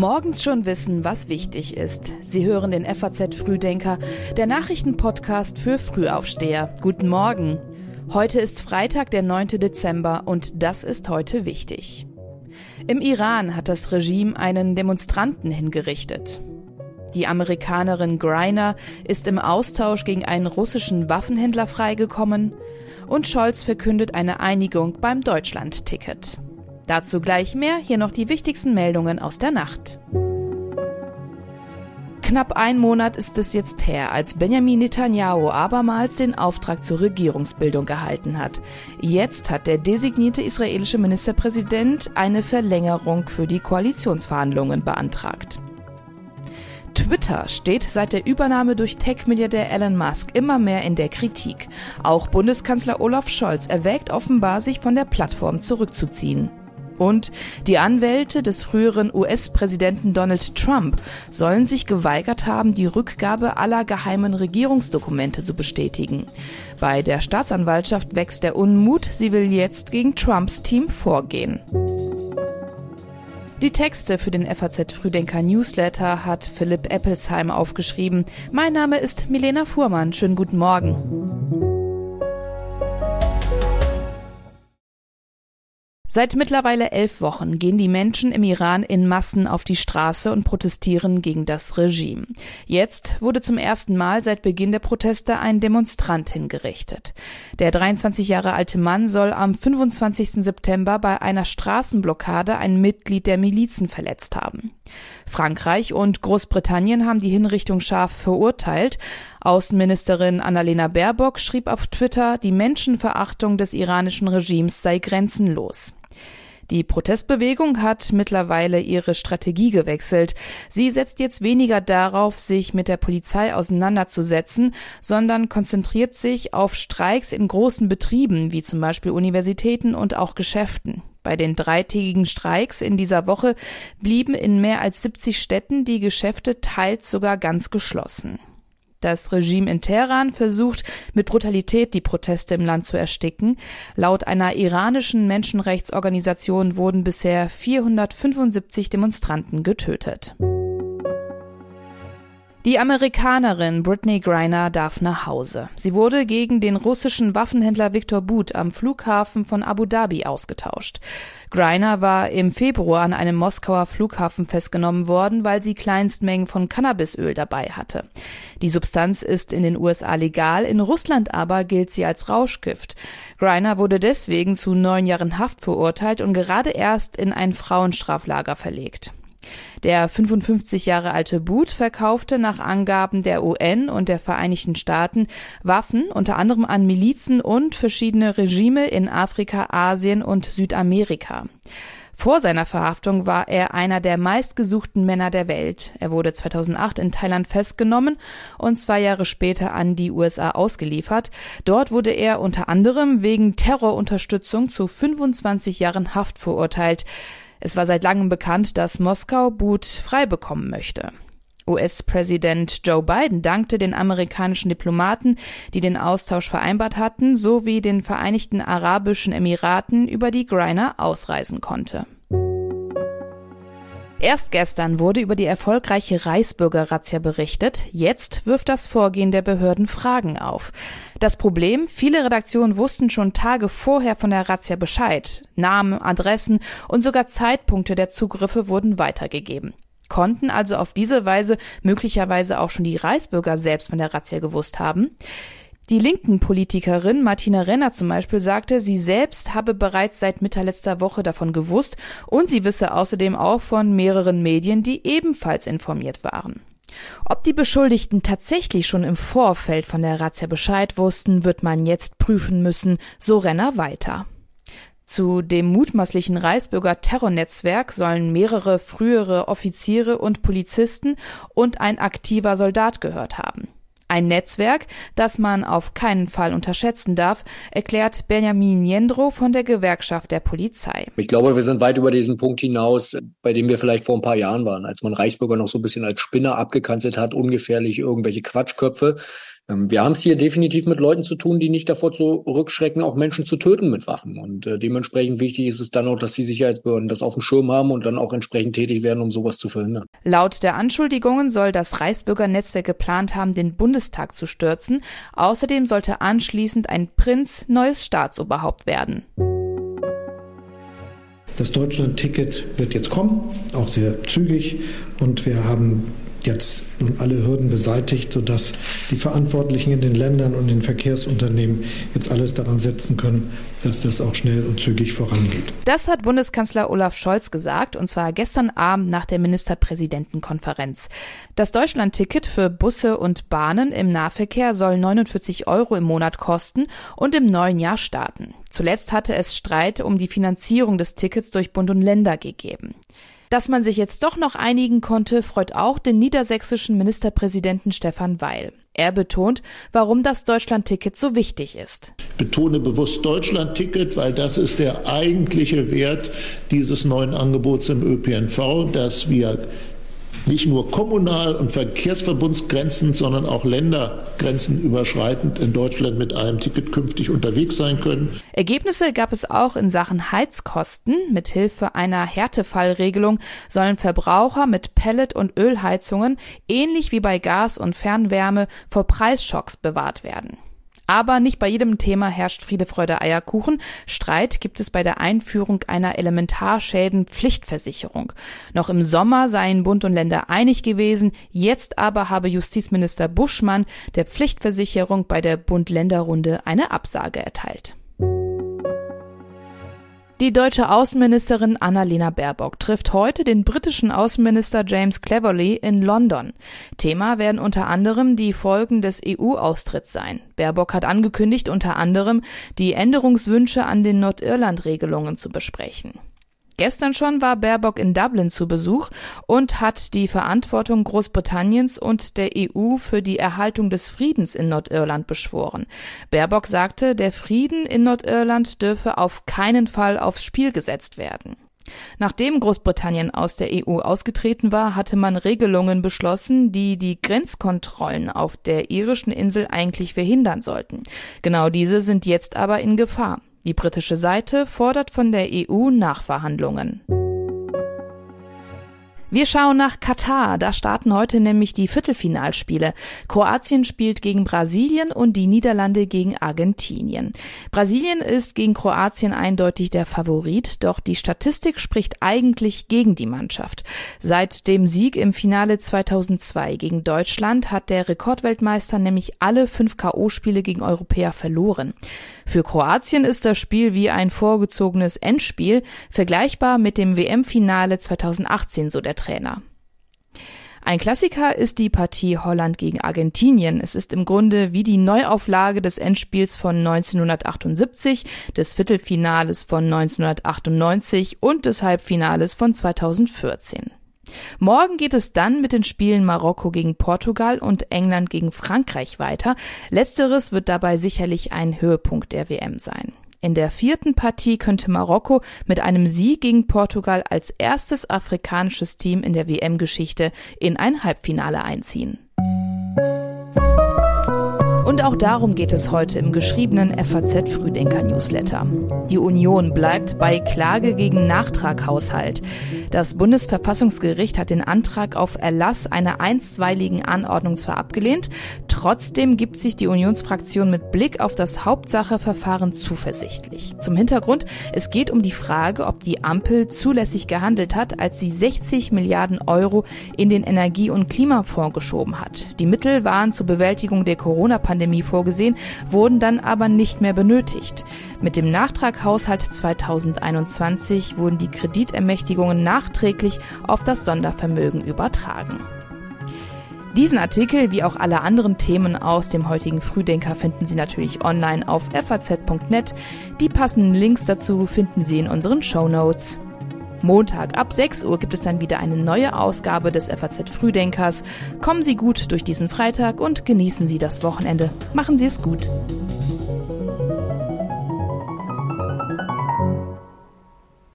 Morgens schon wissen, was wichtig ist. Sie hören den FAZ Frühdenker, der Nachrichtenpodcast für Frühaufsteher. Guten Morgen. Heute ist Freitag, der 9. Dezember und das ist heute wichtig. Im Iran hat das Regime einen Demonstranten hingerichtet. Die Amerikanerin Greiner ist im Austausch gegen einen russischen Waffenhändler freigekommen und Scholz verkündet eine Einigung beim Deutschland-Ticket. Dazu gleich mehr, hier noch die wichtigsten Meldungen aus der Nacht. Knapp ein Monat ist es jetzt her, als Benjamin Netanyahu abermals den Auftrag zur Regierungsbildung erhalten hat. Jetzt hat der designierte israelische Ministerpräsident eine Verlängerung für die Koalitionsverhandlungen beantragt. Twitter steht seit der Übernahme durch Tech-Milliardär Elon Musk immer mehr in der Kritik. Auch Bundeskanzler Olaf Scholz erwägt offenbar, sich von der Plattform zurückzuziehen. Und die Anwälte des früheren US-Präsidenten Donald Trump sollen sich geweigert haben, die Rückgabe aller geheimen Regierungsdokumente zu bestätigen. Bei der Staatsanwaltschaft wächst der Unmut, sie will jetzt gegen Trumps Team vorgehen. Die Texte für den FAZ Frühdenker Newsletter hat Philipp Eppelsheim aufgeschrieben. Mein Name ist Milena Fuhrmann. Schönen guten Morgen. Seit mittlerweile elf Wochen gehen die Menschen im Iran in Massen auf die Straße und protestieren gegen das Regime. Jetzt wurde zum ersten Mal seit Beginn der Proteste ein Demonstrant hingerichtet. Der 23 Jahre alte Mann soll am 25. September bei einer Straßenblockade ein Mitglied der Milizen verletzt haben. Frankreich und Großbritannien haben die Hinrichtung scharf verurteilt. Außenministerin Annalena Baerbock schrieb auf Twitter, die Menschenverachtung des iranischen Regimes sei grenzenlos. Die Protestbewegung hat mittlerweile ihre Strategie gewechselt. Sie setzt jetzt weniger darauf, sich mit der Polizei auseinanderzusetzen, sondern konzentriert sich auf Streiks in großen Betrieben, wie zum Beispiel Universitäten und auch Geschäften. Bei den dreitägigen Streiks in dieser Woche blieben in mehr als 70 Städten die Geschäfte teils sogar ganz geschlossen. Das Regime in Teheran versucht mit Brutalität die Proteste im Land zu ersticken. Laut einer iranischen Menschenrechtsorganisation wurden bisher 475 Demonstranten getötet. Die Amerikanerin Brittany Griner darf nach Hause. Sie wurde gegen den russischen Waffenhändler Viktor But am Flughafen von Abu Dhabi ausgetauscht. Griner war im Februar an einem Moskauer Flughafen festgenommen worden, weil sie Kleinstmengen von Cannabisöl dabei hatte. Die Substanz ist in den USA legal, in Russland aber gilt sie als Rauschgift. Griner wurde deswegen zu neun Jahren Haft verurteilt und gerade erst in ein Frauenstraflager verlegt. Der 55 Jahre alte Boot verkaufte nach Angaben der UN und der Vereinigten Staaten Waffen unter anderem an Milizen und verschiedene Regime in Afrika, Asien und Südamerika. Vor seiner Verhaftung war er einer der meistgesuchten Männer der Welt. Er wurde 2008 in Thailand festgenommen und zwei Jahre später an die USA ausgeliefert. Dort wurde er unter anderem wegen Terrorunterstützung zu 25 Jahren Haft verurteilt. Es war seit langem bekannt, dass Moskau But frei bekommen möchte. US-Präsident Joe Biden dankte den amerikanischen Diplomaten, die den Austausch vereinbart hatten, sowie den Vereinigten Arabischen Emiraten, über die Griner ausreisen konnte. Erst gestern wurde über die erfolgreiche Reichsbürger-Razzia berichtet. Jetzt wirft das Vorgehen der Behörden Fragen auf. Das Problem, viele Redaktionen wussten schon Tage vorher von der Razzia Bescheid. Namen, Adressen und sogar Zeitpunkte der Zugriffe wurden weitergegeben. Konnten also auf diese Weise möglicherweise auch schon die Reichsbürger selbst von der Razzia gewusst haben? Die linken Politikerin Martina Renner zum Beispiel sagte, sie selbst habe bereits seit Mitte letzter Woche davon gewusst und sie wisse außerdem auch von mehreren Medien, die ebenfalls informiert waren. Ob die Beschuldigten tatsächlich schon im Vorfeld von der Razzia Bescheid wussten, wird man jetzt prüfen müssen, so Renner weiter. Zu dem mutmaßlichen Reichsbürger Terrornetzwerk sollen mehrere frühere Offiziere und Polizisten und ein aktiver Soldat gehört haben. Ein Netzwerk, das man auf keinen Fall unterschätzen darf, erklärt Benjamin Jendro von der Gewerkschaft der Polizei. Ich glaube, wir sind weit über diesen Punkt hinaus, bei dem wir vielleicht vor ein paar Jahren waren, als man Reichsbürger noch so ein bisschen als Spinner abgekanzelt hat, ungefährlich irgendwelche Quatschköpfe. Ähm, wir haben es hier definitiv mit Leuten zu tun, die nicht davor zurückschrecken, auch Menschen zu töten mit Waffen. Und äh, dementsprechend wichtig ist es dann auch, dass die Sicherheitsbehörden das auf dem Schirm haben und dann auch entsprechend tätig werden, um sowas zu verhindern. Laut der Anschuldigungen soll das Reichsbürgernetzwerk geplant haben, den Bundestag zu stürzen. Außerdem sollte anschließend ein Prinz neues Staatsoberhaupt werden. Das Deutschland-Ticket wird jetzt kommen, auch sehr zügig. Und wir haben jetzt nun alle Hürden beseitigt, sodass die Verantwortlichen in den Ländern und den Verkehrsunternehmen jetzt alles daran setzen können, dass das auch schnell und zügig vorangeht. Das hat Bundeskanzler Olaf Scholz gesagt, und zwar gestern Abend nach der Ministerpräsidentenkonferenz. Das Deutschlandticket für Busse und Bahnen im Nahverkehr soll 49 Euro im Monat kosten und im neuen Jahr starten. Zuletzt hatte es Streit um die Finanzierung des Tickets durch Bund und Länder gegeben. Dass man sich jetzt doch noch einigen konnte, freut auch den niedersächsischen Ministerpräsidenten Stefan Weil. Er betont, warum das Deutschlandticket so wichtig ist. Ich betone bewusst Deutschlandticket, weil das ist der eigentliche Wert dieses neuen Angebots im ÖPNV, dass wir nicht nur kommunal und verkehrsverbundsgrenzen, sondern auch Ländergrenzen überschreitend in Deutschland mit einem Ticket künftig unterwegs sein können. Ergebnisse gab es auch in Sachen Heizkosten. Mithilfe einer Härtefallregelung sollen Verbraucher mit Pellet- und Ölheizungen ähnlich wie bei Gas und Fernwärme vor Preisschocks bewahrt werden. Aber nicht bei jedem Thema herrscht Friede, Freude, Eierkuchen. Streit gibt es bei der Einführung einer Elementarschäden-Pflichtversicherung. Noch im Sommer seien Bund und Länder einig gewesen. Jetzt aber habe Justizminister Buschmann der Pflichtversicherung bei der Bund-Länder-Runde eine Absage erteilt. Die deutsche Außenministerin Annalena Baerbock trifft heute den britischen Außenminister James Cleverly in London. Thema werden unter anderem die Folgen des EU-Austritts sein. Baerbock hat angekündigt, unter anderem die Änderungswünsche an den Nordirland-Regelungen zu besprechen. Gestern schon war Baerbock in Dublin zu Besuch und hat die Verantwortung Großbritanniens und der EU für die Erhaltung des Friedens in Nordirland beschworen. Baerbock sagte, der Frieden in Nordirland dürfe auf keinen Fall aufs Spiel gesetzt werden. Nachdem Großbritannien aus der EU ausgetreten war, hatte man Regelungen beschlossen, die die Grenzkontrollen auf der irischen Insel eigentlich verhindern sollten. Genau diese sind jetzt aber in Gefahr. Die britische Seite fordert von der EU Nachverhandlungen. Wir schauen nach Katar. Da starten heute nämlich die Viertelfinalspiele. Kroatien spielt gegen Brasilien und die Niederlande gegen Argentinien. Brasilien ist gegen Kroatien eindeutig der Favorit, doch die Statistik spricht eigentlich gegen die Mannschaft. Seit dem Sieg im Finale 2002 gegen Deutschland hat der Rekordweltmeister nämlich alle fünf KO-Spiele gegen Europäer verloren. Für Kroatien ist das Spiel wie ein vorgezogenes Endspiel, vergleichbar mit dem WM-Finale 2018, so der Trainer. Ein Klassiker ist die Partie Holland gegen Argentinien. Es ist im Grunde wie die Neuauflage des Endspiels von 1978, des Viertelfinales von 1998 und des Halbfinales von 2014. Morgen geht es dann mit den Spielen Marokko gegen Portugal und England gegen Frankreich weiter. Letzteres wird dabei sicherlich ein Höhepunkt der WM sein. In der vierten Partie könnte Marokko mit einem Sieg gegen Portugal als erstes afrikanisches Team in der WM-Geschichte in ein Halbfinale einziehen. Und auch darum geht es heute im geschriebenen FAZ Frühdenker Newsletter. Die Union bleibt bei Klage gegen Nachtraghaushalt. Das Bundesverfassungsgericht hat den Antrag auf Erlass einer einstweiligen Anordnung zwar abgelehnt, trotzdem gibt sich die Unionsfraktion mit Blick auf das Hauptsacheverfahren zuversichtlich. Zum Hintergrund, es geht um die Frage, ob die Ampel zulässig gehandelt hat, als sie 60 Milliarden Euro in den Energie- und Klimafonds geschoben hat. Die Mittel waren zur Bewältigung der Corona-Pandemie vorgesehen, wurden dann aber nicht mehr benötigt. Mit dem Nachtraghaushalt 2021 wurden die Kreditermächtigungen nach nachträglich auf das Sondervermögen übertragen. Diesen Artikel wie auch alle anderen Themen aus dem heutigen Frühdenker finden Sie natürlich online auf faz.net. Die passenden Links dazu finden Sie in unseren Show Notes. Montag ab 6 Uhr gibt es dann wieder eine neue Ausgabe des FAZ Frühdenkers. Kommen Sie gut durch diesen Freitag und genießen Sie das Wochenende. Machen Sie es gut.